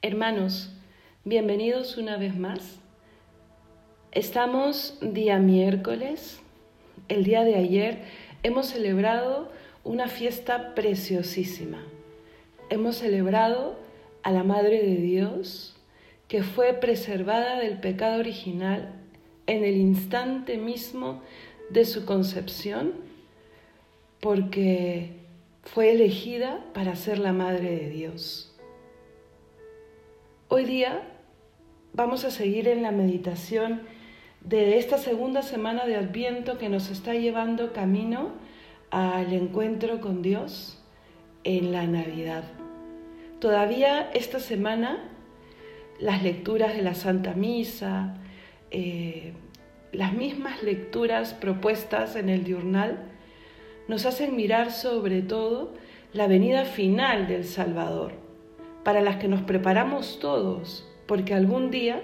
Hermanos, bienvenidos una vez más. Estamos día miércoles. El día de ayer hemos celebrado una fiesta preciosísima. Hemos celebrado a la Madre de Dios que fue preservada del pecado original en el instante mismo de su concepción porque fue elegida para ser la Madre de Dios. Hoy día vamos a seguir en la meditación de esta segunda semana de Adviento que nos está llevando camino al encuentro con Dios en la Navidad. Todavía esta semana las lecturas de la Santa Misa, eh, las mismas lecturas propuestas en el diurnal, nos hacen mirar sobre todo la venida final del Salvador para las que nos preparamos todos, porque algún día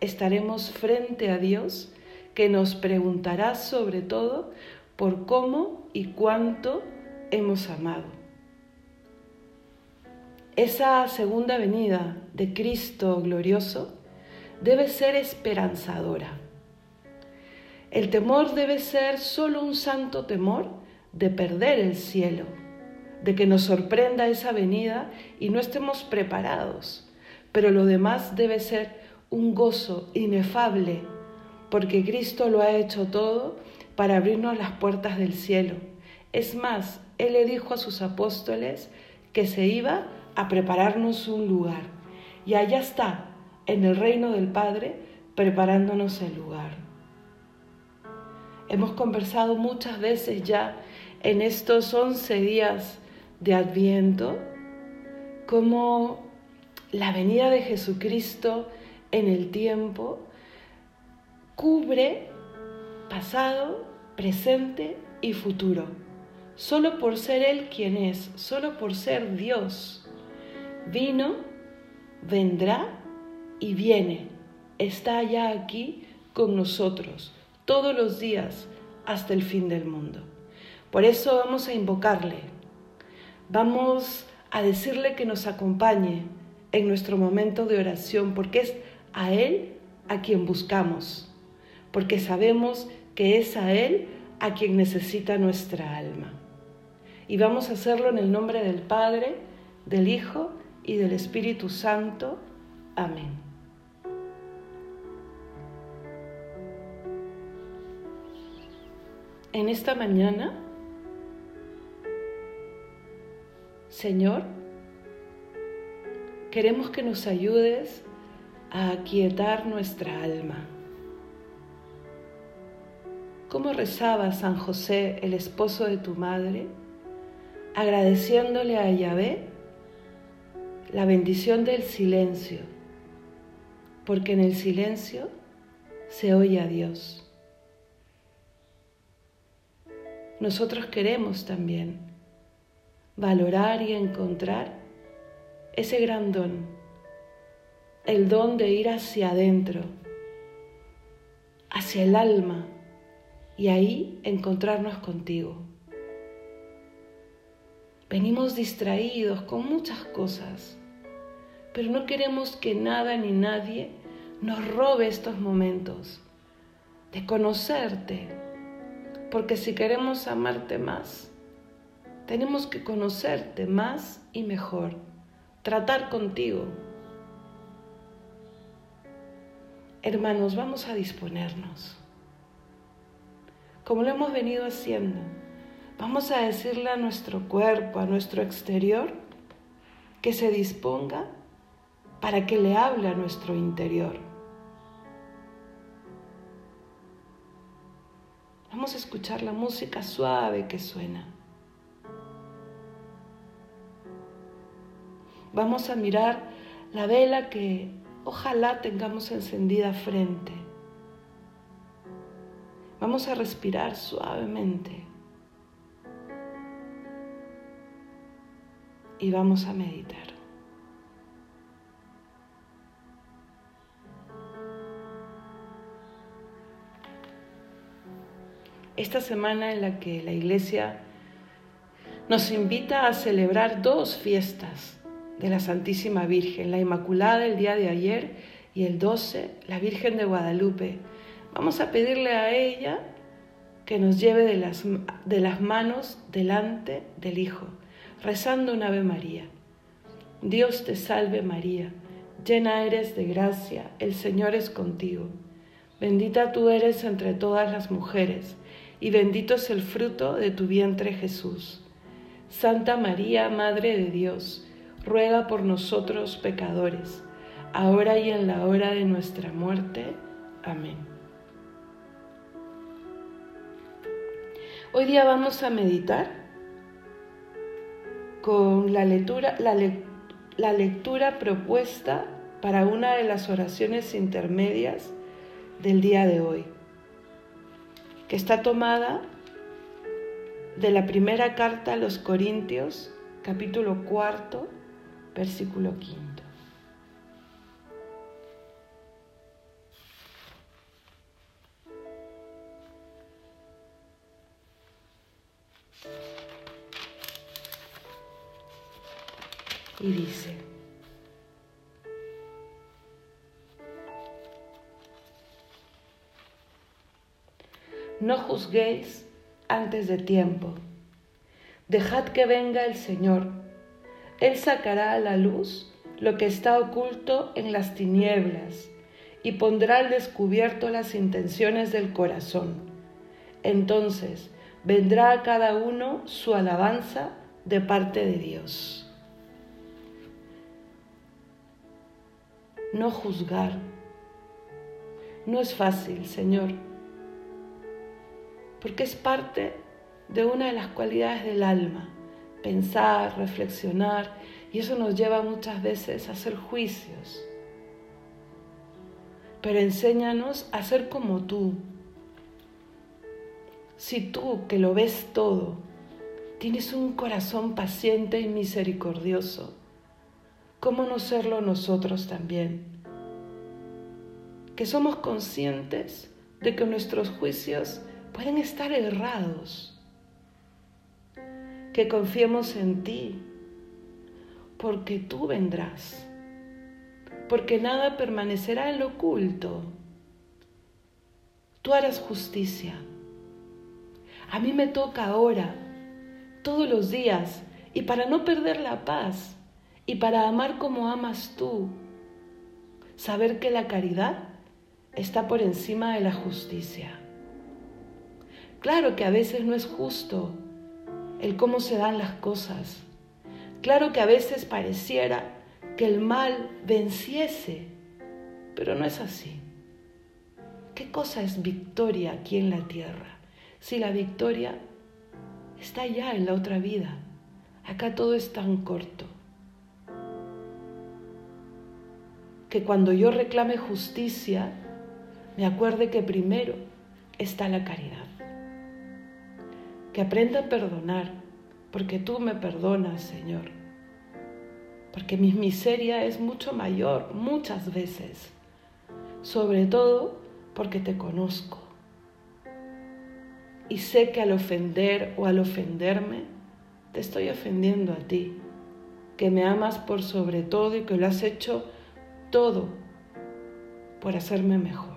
estaremos frente a Dios que nos preguntará sobre todo por cómo y cuánto hemos amado. Esa segunda venida de Cristo glorioso debe ser esperanzadora. El temor debe ser solo un santo temor de perder el cielo de que nos sorprenda esa venida y no estemos preparados. Pero lo demás debe ser un gozo inefable, porque Cristo lo ha hecho todo para abrirnos las puertas del cielo. Es más, Él le dijo a sus apóstoles que se iba a prepararnos un lugar. Y allá está, en el reino del Padre, preparándonos el lugar. Hemos conversado muchas veces ya en estos once días de Adviento, como la venida de Jesucristo en el tiempo cubre pasado, presente y futuro, solo por ser Él quien es, solo por ser Dios. Vino, vendrá y viene, está ya aquí con nosotros todos los días hasta el fin del mundo. Por eso vamos a invocarle, Vamos a decirle que nos acompañe en nuestro momento de oración, porque es a Él a quien buscamos, porque sabemos que es a Él a quien necesita nuestra alma. Y vamos a hacerlo en el nombre del Padre, del Hijo y del Espíritu Santo. Amén. En esta mañana Señor, queremos que nos ayudes a aquietar nuestra alma. ¿Cómo rezaba San José, el esposo de tu madre, agradeciéndole a Yahvé la bendición del silencio? Porque en el silencio se oye a Dios. Nosotros queremos también valorar y encontrar ese gran don, el don de ir hacia adentro, hacia el alma y ahí encontrarnos contigo. Venimos distraídos con muchas cosas, pero no queremos que nada ni nadie nos robe estos momentos de conocerte, porque si queremos amarte más, tenemos que conocerte más y mejor, tratar contigo. Hermanos, vamos a disponernos. Como lo hemos venido haciendo, vamos a decirle a nuestro cuerpo, a nuestro exterior, que se disponga para que le hable a nuestro interior. Vamos a escuchar la música suave que suena. Vamos a mirar la vela que ojalá tengamos encendida frente. Vamos a respirar suavemente. Y vamos a meditar. Esta semana en la que la iglesia nos invita a celebrar dos fiestas de la Santísima Virgen, la Inmaculada el día de ayer y el 12 la Virgen de Guadalupe. Vamos a pedirle a ella que nos lleve de las, de las manos delante del Hijo, rezando un Ave María. Dios te salve María, llena eres de gracia, el Señor es contigo. Bendita tú eres entre todas las mujeres, y bendito es el fruto de tu vientre Jesús. Santa María, Madre de Dios, ruega por nosotros pecadores, ahora y en la hora de nuestra muerte. Amén. Hoy día vamos a meditar con la lectura, la, lectura propuesta para una de las oraciones intermedias del día de hoy, que está tomada de la primera carta a los Corintios, capítulo cuarto, versículo quinto. Y dice, no juzguéis antes de tiempo. Dejad que venga el Señor. Él sacará a la luz lo que está oculto en las tinieblas y pondrá al descubierto las intenciones del corazón. Entonces vendrá a cada uno su alabanza de parte de Dios. No juzgar. No es fácil, Señor porque es parte de una de las cualidades del alma, pensar, reflexionar, y eso nos lleva muchas veces a hacer juicios. Pero enséñanos a ser como tú. Si tú, que lo ves todo, tienes un corazón paciente y misericordioso, ¿cómo no serlo nosotros también? Que somos conscientes de que nuestros juicios pueden estar errados. Que confiemos en ti, porque tú vendrás, porque nada permanecerá en lo oculto. Tú harás justicia. A mí me toca ahora, todos los días, y para no perder la paz, y para amar como amas tú, saber que la caridad está por encima de la justicia. Claro que a veces no es justo el cómo se dan las cosas. Claro que a veces pareciera que el mal venciese, pero no es así. ¿Qué cosa es victoria aquí en la tierra? Si la victoria está ya en la otra vida. Acá todo es tan corto. Que cuando yo reclame justicia, me acuerde que primero está la caridad que aprenda a perdonar, porque tú me perdonas, Señor. Porque mi miseria es mucho mayor muchas veces, sobre todo porque te conozco. Y sé que al ofender o al ofenderme, te estoy ofendiendo a ti, que me amas por sobre todo y que lo has hecho todo por hacerme mejor.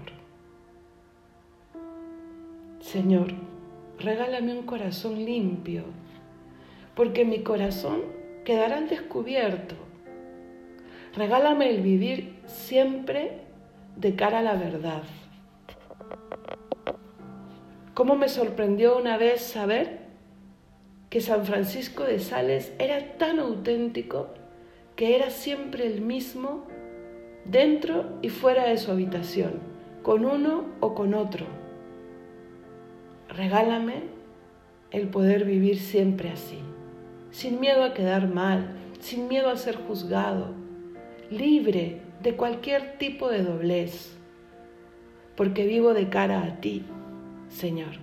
Señor, regálame un corazón limpio, porque mi corazón quedará descubierto. Regálame el vivir siempre de cara a la verdad. ¿Cómo me sorprendió una vez saber que San Francisco de Sales era tan auténtico que era siempre el mismo dentro y fuera de su habitación, con uno o con otro? Regálame el poder vivir siempre así, sin miedo a quedar mal, sin miedo a ser juzgado, libre de cualquier tipo de doblez, porque vivo de cara a ti, Señor.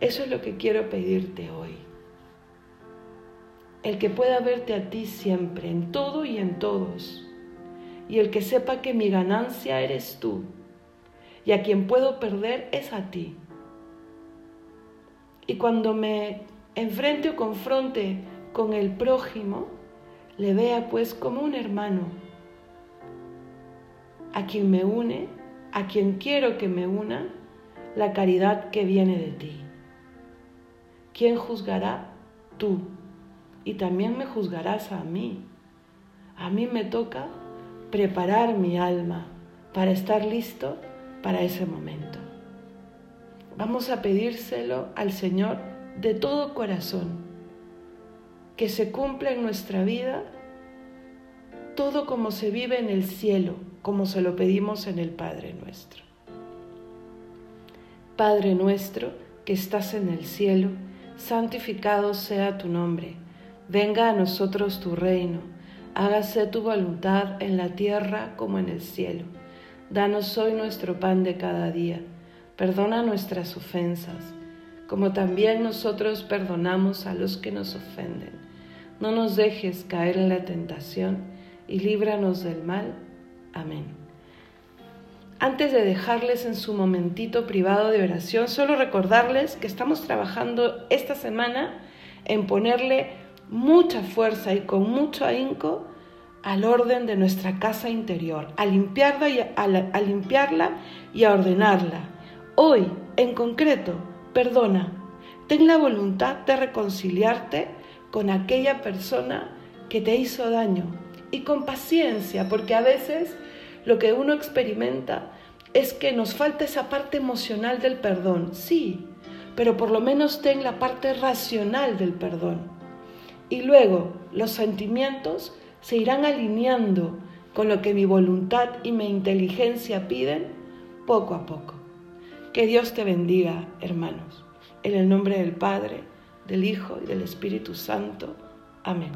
Eso es lo que quiero pedirte hoy. El que pueda verte a ti siempre, en todo y en todos. Y el que sepa que mi ganancia eres tú y a quien puedo perder es a ti. Y cuando me enfrente o confronte con el prójimo, le vea pues como un hermano, a quien me une, a quien quiero que me una, la caridad que viene de ti. ¿Quién juzgará? Tú. Y también me juzgarás a mí. A mí me toca preparar mi alma para estar listo para ese momento. Vamos a pedírselo al Señor de todo corazón, que se cumpla en nuestra vida todo como se vive en el cielo, como se lo pedimos en el Padre nuestro. Padre nuestro que estás en el cielo, santificado sea tu nombre, venga a nosotros tu reino, hágase tu voluntad en la tierra como en el cielo. Danos hoy nuestro pan de cada día, perdona nuestras ofensas, como también nosotros perdonamos a los que nos ofenden. No nos dejes caer en la tentación y líbranos del mal. Amén. Antes de dejarles en su momentito privado de oración, solo recordarles que estamos trabajando esta semana en ponerle mucha fuerza y con mucho ahínco al orden de nuestra casa interior, a limpiarla y a, limpiarla y a ordenarla. Hoy, en concreto, perdona, ten la voluntad de reconciliarte con aquella persona que te hizo daño y con paciencia, porque a veces lo que uno experimenta es que nos falta esa parte emocional del perdón, sí, pero por lo menos ten la parte racional del perdón. Y luego los sentimientos se irán alineando con lo que mi voluntad y mi inteligencia piden poco a poco. Que Dios te bendiga, hermanos. En el nombre del Padre, del Hijo y del Espíritu Santo. Amén.